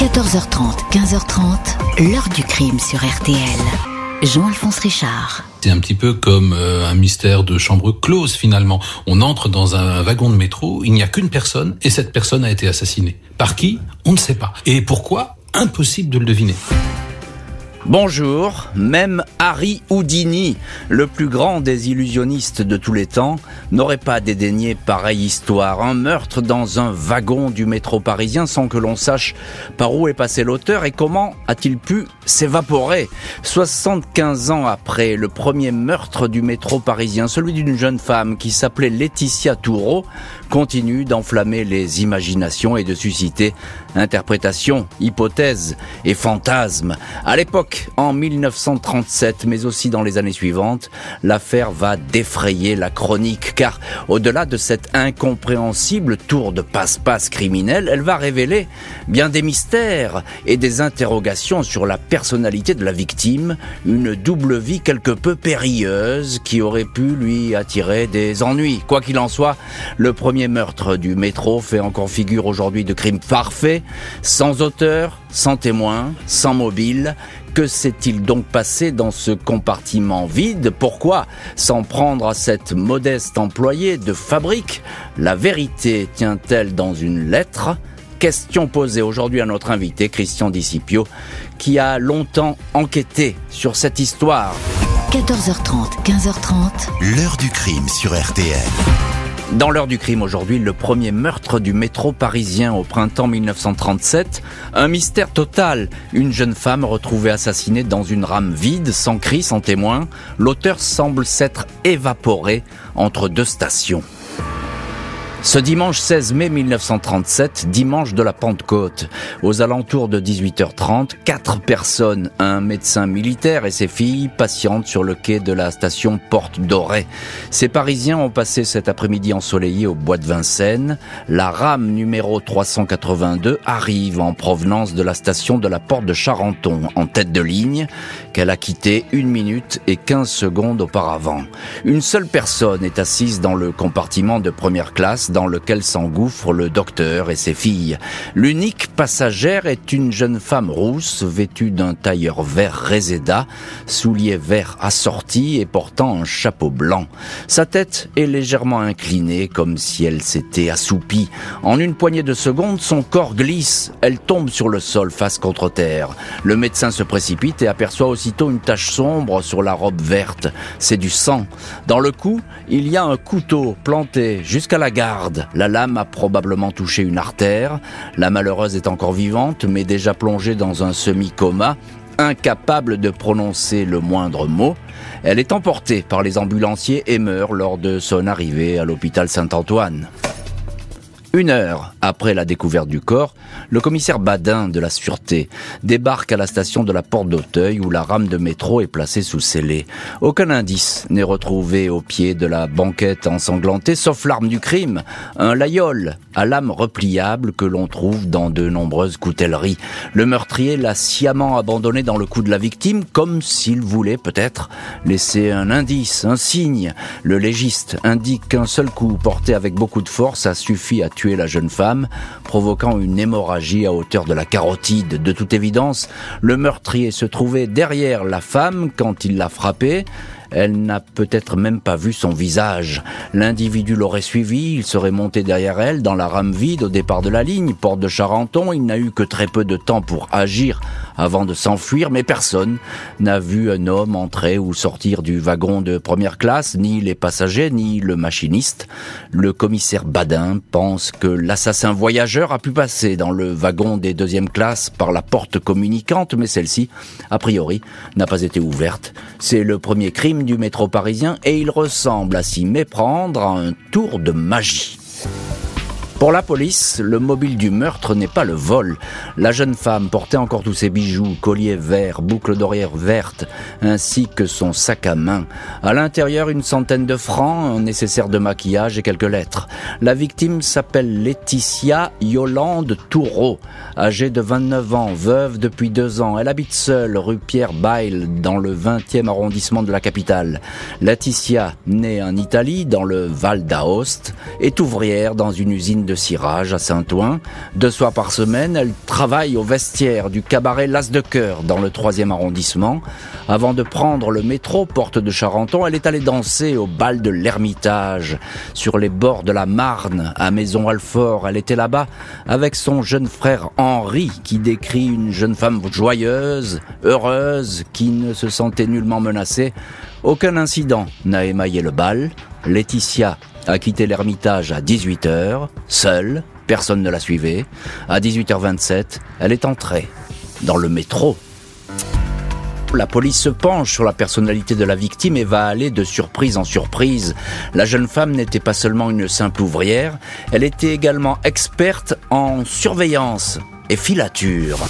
14h30, 15h30, l'heure du crime sur RTL. Jean-Alphonse Richard. C'est un petit peu comme euh, un mystère de chambre close finalement. On entre dans un wagon de métro, il n'y a qu'une personne et cette personne a été assassinée. Par qui? On ne sait pas. Et pourquoi? Impossible de le deviner. Bonjour, même Harry Houdini, le plus grand des illusionnistes de tous les temps, n'aurait pas dédaigné pareille histoire. Un meurtre dans un wagon du métro parisien sans que l'on sache par où est passé l'auteur et comment a-t-il pu s'évaporer. 75 ans après le premier meurtre du métro parisien, celui d'une jeune femme qui s'appelait Laetitia Toureau, continue d'enflammer les imaginations et de susciter interprétations, hypothèses et fantasmes. À l'époque, en 1937, mais aussi dans les années suivantes, l'affaire va défrayer la chronique, car au-delà de cette incompréhensible tour de passe-passe criminel, elle va révéler bien des mystères et des interrogations sur la personnalité de la victime, une double vie quelque peu périlleuse qui aurait pu lui attirer des ennuis. Quoi qu'il en soit, le premier meurtre du métro fait encore figure aujourd'hui de crime parfait, sans auteur, sans témoin, sans mobile. Que s'est-il donc passé dans ce compartiment vide? Pourquoi s'en prendre à cette modeste employée de fabrique? La vérité tient-elle dans une lettre? Question posée aujourd'hui à notre invité Christian Discipio, qui a longtemps enquêté sur cette histoire. 14h30, 15h30. L'heure du crime sur RTL. Dans l'heure du crime aujourd'hui, le premier meurtre du métro parisien au printemps 1937. Un mystère total. Une jeune femme retrouvée assassinée dans une rame vide, sans cri, sans témoin. L'auteur semble s'être évaporé entre deux stations. Ce dimanche 16 mai 1937, dimanche de la Pentecôte, aux alentours de 18h30, quatre personnes, un médecin militaire et ses filles, patientent sur le quai de la station Porte Dorée. Ces Parisiens ont passé cet après-midi ensoleillé au bois de Vincennes. La rame numéro 382 arrive en provenance de la station de la Porte de Charenton, en tête de ligne, qu'elle a quitté une minute et 15 secondes auparavant. Une seule personne est assise dans le compartiment de première classe dans lequel s'engouffrent le docteur et ses filles. L'unique passagère est une jeune femme rousse vêtue d'un tailleur vert réséda, souliers verts assortis et portant un chapeau blanc. Sa tête est légèrement inclinée comme si elle s'était assoupie. En une poignée de secondes, son corps glisse. Elle tombe sur le sol face contre terre. Le médecin se précipite et aperçoit aussitôt une tache sombre sur la robe verte. C'est du sang. Dans le cou, il y a un couteau planté jusqu'à la garde. La lame a probablement touché une artère. La malheureuse est encore vivante, mais déjà plongée dans un semi-coma, incapable de prononcer le moindre mot. Elle est emportée par les ambulanciers et meurt lors de son arrivée à l'hôpital Saint-Antoine. Une heure après la découverte du corps, le commissaire Badin de la Sûreté débarque à la station de la Porte d'Auteuil où la rame de métro est placée sous scellé. Aucun indice n'est retrouvé au pied de la banquette ensanglantée, sauf l'arme du crime, un layol à lame repliable que l'on trouve dans de nombreuses coutelleries. Le meurtrier l'a sciemment abandonné dans le cou de la victime, comme s'il voulait peut-être laisser un indice, un signe. Le légiste indique qu'un seul coup porté avec beaucoup de force a suffi à tuer la jeune femme, provoquant une hémorragie à hauteur de la carotide. De toute évidence, le meurtrier se trouvait derrière la femme quand il l'a frappée. Elle n'a peut-être même pas vu son visage. L'individu l'aurait suivi, il serait monté derrière elle dans la rame vide au départ de la ligne, porte de Charenton. Il n'a eu que très peu de temps pour agir avant de s'enfuir, mais personne n'a vu un homme entrer ou sortir du wagon de première classe, ni les passagers, ni le machiniste. Le commissaire Badin pense que l'assassin voyageur a pu passer dans le wagon des deuxièmes classes par la porte communicante, mais celle-ci, a priori, n'a pas été ouverte. C'est le premier crime du métro parisien et il ressemble à s'y méprendre à un tour de magie. Pour la police, le mobile du meurtre n'est pas le vol. La jeune femme portait encore tous ses bijoux, colliers verts, boucles d'oreilles vertes, ainsi que son sac à main. À l'intérieur, une centaine de francs, nécessaire de maquillage et quelques lettres. La victime s'appelle Laetitia Yolande Toureau, âgée de 29 ans, veuve depuis deux ans. Elle habite seule rue Pierre Bail, dans le 20e arrondissement de la capitale. Laetitia, née en Italie, dans le Val d'Aoste, est ouvrière dans une usine de de cirage à Saint-Ouen. Deux soirs par semaine, elle travaille au vestiaire du cabaret L'As de Cœur dans le troisième arrondissement. Avant de prendre le métro porte de Charenton, elle est allée danser au bal de l'Ermitage sur les bords de la Marne à Maison-Alfort. Elle était là-bas avec son jeune frère Henri qui décrit une jeune femme joyeuse, heureuse, qui ne se sentait nullement menacée. Aucun incident n'a émaillé le bal. Laetitia a quitté l'ermitage à 18h, seule, personne ne la suivait. À 18h27, elle est entrée dans le métro. La police se penche sur la personnalité de la victime et va aller de surprise en surprise. La jeune femme n'était pas seulement une simple ouvrière, elle était également experte en surveillance et filature.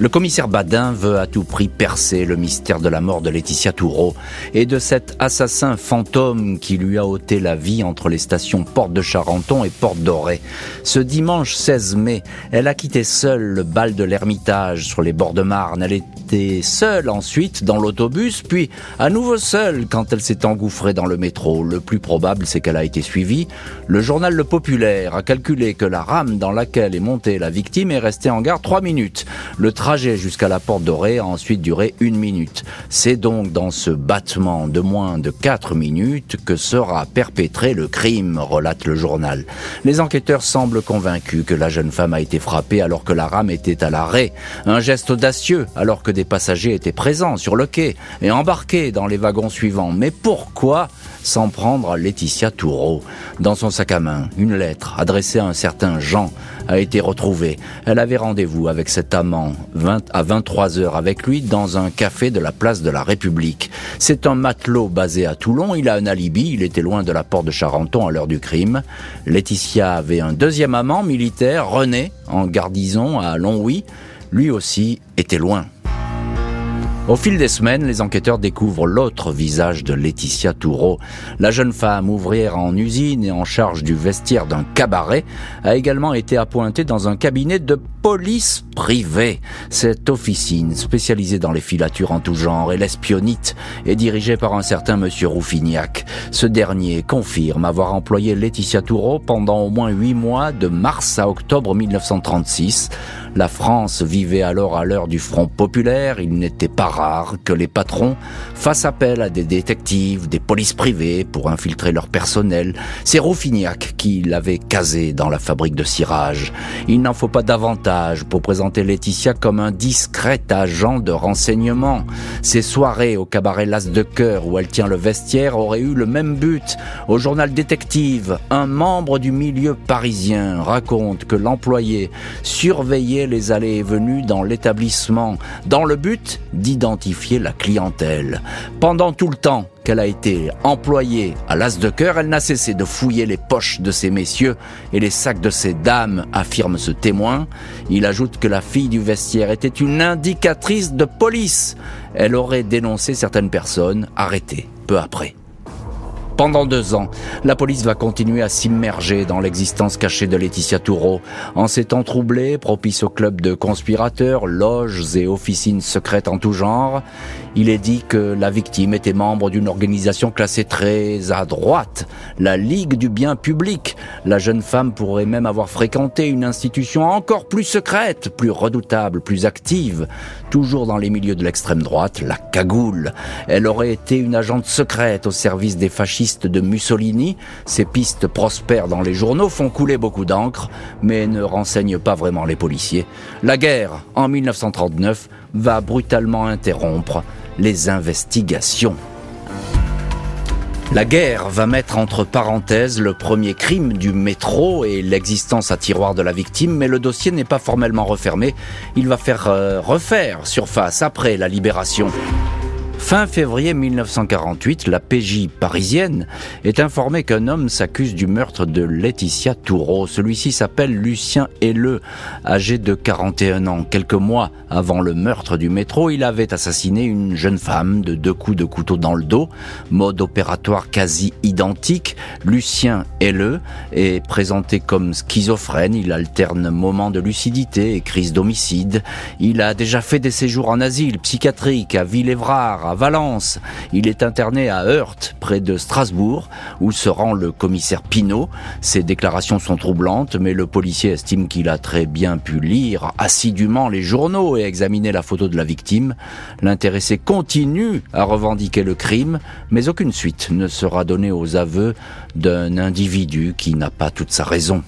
Le commissaire Badin veut à tout prix percer le mystère de la mort de Laetitia Toureau et de cet assassin fantôme qui lui a ôté la vie entre les stations Porte de Charenton et Porte Dorée. Ce dimanche 16 mai, elle a quitté seule le bal de l'Ermitage sur les bords de Marne. Elle était seule ensuite dans l'autobus, puis à nouveau seule quand elle s'est engouffrée dans le métro. Le plus probable, c'est qu'elle a été suivie. Le journal Le Populaire a calculé que la rame dans laquelle est montée la victime est restée en gare trois minutes. Le trajet jusqu'à la porte dorée a ensuite duré une minute. C'est donc dans ce battement de moins de quatre minutes que sera perpétré le crime, relate le journal. Les enquêteurs semblent convaincus que la jeune femme a été frappée alors que la rame était à l'arrêt. Un geste audacieux alors que des passagers étaient présents sur le quai et embarqués dans les wagons suivants. Mais pourquoi s'en prendre à Laetitia Toureau? Dans son sac à main, une lettre adressée à un certain Jean a été retrouvée. Elle avait rendez-vous avec cet amant 20 à 23 heures avec lui dans un café de la place de la République. C'est un matelot basé à Toulon, il a un alibi, il était loin de la porte de Charenton à l'heure du crime. Laetitia avait un deuxième amant militaire, René, en garnison à Longwy. Lui aussi était loin. Au fil des semaines, les enquêteurs découvrent l'autre visage de Laetitia Toureau. La jeune femme ouvrière en usine et en charge du vestiaire d'un cabaret a également été appointée dans un cabinet de police privée. Cette officine, spécialisée dans les filatures en tout genre et l'espionnite, est dirigée par un certain monsieur Rouffignac. Ce dernier confirme avoir employé Laetitia Toureau pendant au moins huit mois, de mars à octobre 1936. La France vivait alors à l'heure du Front populaire. Il n'était pas rare que les patrons fassent appel à des détectives, des polices privées pour infiltrer leur personnel. C'est Rouffignac qui l'avait casé dans la fabrique de cirage. Il n'en faut pas davantage pour présenter Laetitia comme un discret agent de renseignement. Ces soirées au cabaret Las de Cœur où elle tient le vestiaire auraient eu le même but. Au journal Détective, un membre du milieu parisien raconte que l'employé surveillait les allées et venues dans l'établissement dans le but d'identifier la clientèle. Pendant tout le temps qu'elle a été employée à l'as de cœur, elle n'a cessé de fouiller les poches de ces messieurs et les sacs de ces dames, affirme ce témoin. Il ajoute que la fille du vestiaire était une indicatrice de police. Elle aurait dénoncé certaines personnes arrêtées peu après. Pendant deux ans, la police va continuer à s'immerger dans l'existence cachée de Laetitia Toureau. En ces temps troublés, propice au club de conspirateurs, loges et officines secrètes en tout genre, il est dit que la victime était membre d'une organisation classée très à droite, la Ligue du bien public. La jeune femme pourrait même avoir fréquenté une institution encore plus secrète, plus redoutable, plus active, toujours dans les milieux de l'extrême droite, la cagoule. Elle aurait été une agente secrète au service des fascistes de Mussolini. Ces pistes prospèrent dans les journaux, font couler beaucoup d'encre, mais ne renseignent pas vraiment les policiers. La guerre, en 1939, va brutalement interrompre les investigations. La guerre va mettre entre parenthèses le premier crime du métro et l'existence à tiroir de la victime, mais le dossier n'est pas formellement refermé. Il va faire euh, refaire surface après la libération. Fin février 1948, la PJ parisienne est informée qu'un homme s'accuse du meurtre de Laetitia Toureau. Celui-ci s'appelle Lucien Helleux, âgé de 41 ans. Quelques mois avant le meurtre du métro, il avait assassiné une jeune femme de deux coups de couteau dans le dos. Mode opératoire quasi identique. Lucien Helleux est présenté comme schizophrène. Il alterne moments de lucidité et crise d'homicide. Il a déjà fait des séjours en asile psychiatrique à Villévrard, Valence. Il est interné à Heurt, près de Strasbourg, où se rend le commissaire Pinault. Ses déclarations sont troublantes, mais le policier estime qu'il a très bien pu lire assidûment les journaux et examiner la photo de la victime. L'intéressé continue à revendiquer le crime, mais aucune suite ne sera donnée aux aveux d'un individu qui n'a pas toute sa raison.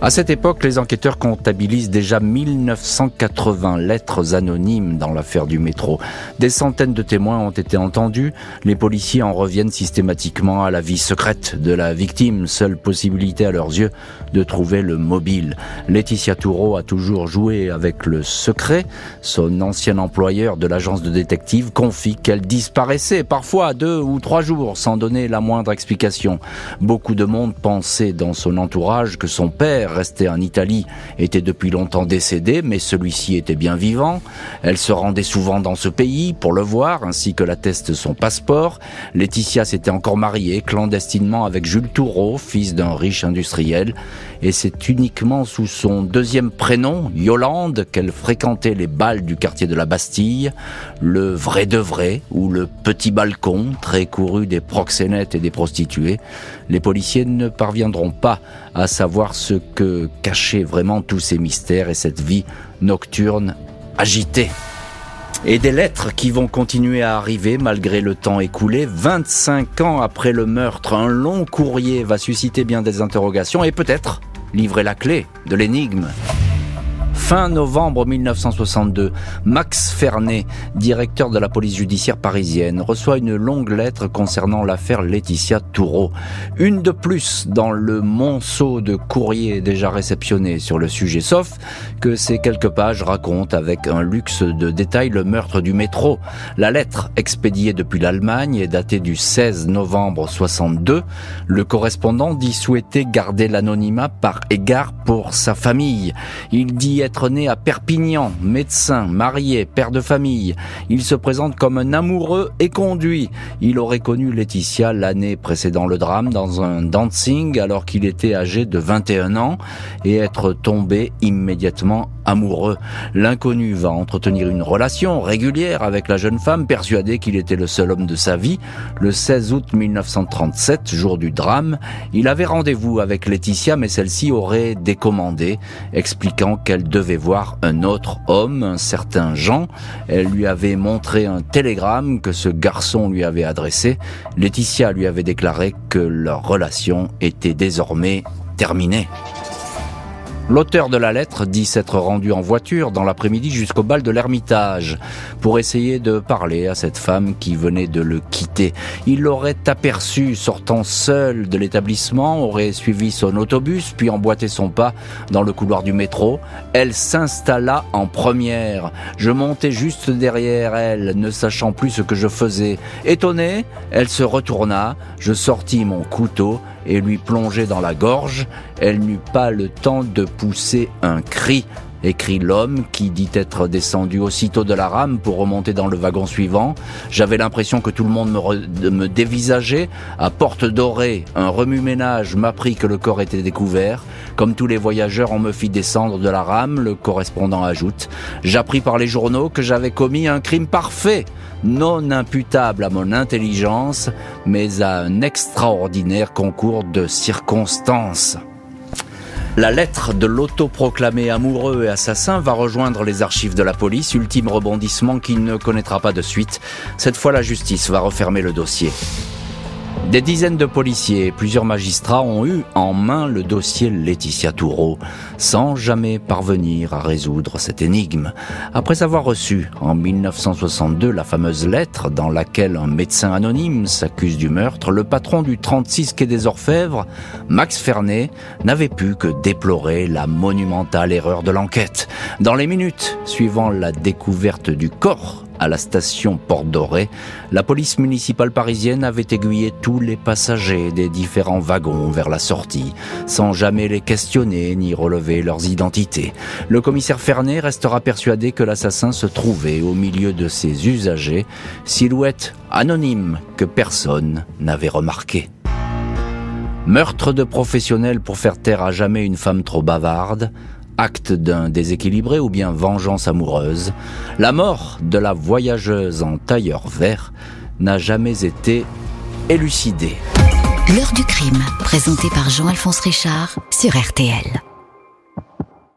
À cette époque, les enquêteurs comptabilisent déjà 1980 lettres anonymes dans l'affaire du métro. Des centaines de témoins ont été entendus. Les policiers en reviennent systématiquement à la vie secrète de la victime, seule possibilité à leurs yeux de trouver le mobile. Laetitia Toureau a toujours joué avec le secret. Son ancien employeur de l'agence de détective confie qu'elle disparaissait parfois deux ou trois jours sans donner la moindre explication. Beaucoup de monde pensait dans son entourage que son père restée en Italie, était depuis longtemps décédé, mais celui-ci était bien vivant. Elle se rendait souvent dans ce pays pour le voir, ainsi que l'atteste son passeport. Laetitia s'était encore mariée clandestinement avec Jules Toureau, fils d'un riche industriel, et c'est uniquement sous son deuxième prénom, Yolande, qu'elle fréquentait les bals du quartier de la Bastille, le vrai de vrai, ou le petit balcon, très couru des proxénètes et des prostituées. Les policiers ne parviendront pas à savoir ce que cachaient vraiment tous ces mystères et cette vie nocturne agitée. Et des lettres qui vont continuer à arriver malgré le temps écoulé. 25 ans après le meurtre, un long courrier va susciter bien des interrogations et peut-être livrer la clé de l'énigme. Fin novembre 1962, Max Fernet, directeur de la police judiciaire parisienne, reçoit une longue lettre concernant l'affaire Laetitia Toureau. Une de plus dans le monceau de courriers déjà réceptionnés sur le sujet, sauf que ces quelques pages racontent avec un luxe de détails le meurtre du métro. La lettre, expédiée depuis l'Allemagne, est datée du 16 novembre 62. Le correspondant dit souhaiter garder l'anonymat par égard pour sa famille. Il dit être né à Perpignan, médecin, marié, père de famille. Il se présente comme un amoureux et conduit. Il aurait connu Laetitia l'année précédant le drame dans un dancing alors qu'il était âgé de 21 ans et être tombé immédiatement amoureux. L'inconnu va entretenir une relation régulière avec la jeune femme persuadée qu'il était le seul homme de sa vie. Le 16 août 1937, jour du drame, il avait rendez-vous avec Laetitia mais celle-ci aurait décommandé, expliquant qu'elle devait voir un autre homme, un certain Jean. Elle lui avait montré un télégramme que ce garçon lui avait adressé. Laetitia lui avait déclaré que leur relation était désormais terminée. L'auteur de la lettre dit s'être rendu en voiture dans l'après-midi jusqu'au bal de l'Ermitage pour essayer de parler à cette femme qui venait de le quitter. Il l'aurait aperçu sortant seul de l'établissement, aurait suivi son autobus puis emboîté son pas dans le couloir du métro. Elle s'installa en première. Je montais juste derrière elle, ne sachant plus ce que je faisais. Étonnée, elle se retourna, je sortis mon couteau et lui plongeai dans la gorge. Elle n'eut pas le temps de pousser un cri écrit l'homme qui dit être descendu aussitôt de la rame pour remonter dans le wagon suivant. J'avais l'impression que tout le monde me, dévisageait. À porte dorée, un remue-ménage m'apprit que le corps était découvert. Comme tous les voyageurs, on me fit descendre de la rame, le correspondant ajoute. J'appris par les journaux que j'avais commis un crime parfait, non imputable à mon intelligence, mais à un extraordinaire concours de circonstances. La lettre de l'autoproclamé amoureux et assassin va rejoindre les archives de la police, ultime rebondissement qui ne connaîtra pas de suite. Cette fois, la justice va refermer le dossier. Des dizaines de policiers et plusieurs magistrats ont eu en main le dossier Laetitia Toureau, sans jamais parvenir à résoudre cette énigme. Après avoir reçu en 1962 la fameuse lettre dans laquelle un médecin anonyme s'accuse du meurtre, le patron du 36 quai des Orfèvres, Max Fernet, n'avait pu que déplorer la monumentale erreur de l'enquête. Dans les minutes suivant la découverte du corps à la station Porte Dorée, la police municipale parisienne avait aiguillé tous les passagers des différents wagons vers la sortie, sans jamais les questionner ni relever leurs identités. Le commissaire Fernet restera persuadé que l'assassin se trouvait au milieu de ses usagers, silhouette anonyme que personne n'avait remarquée. Meurtre de professionnel pour faire taire à jamais une femme trop bavarde, acte d'un déséquilibré ou bien vengeance amoureuse, la mort de la voyageuse en tailleur vert n'a jamais été élucidée. L'heure du crime, présenté par Jean-Alphonse Richard sur RTL.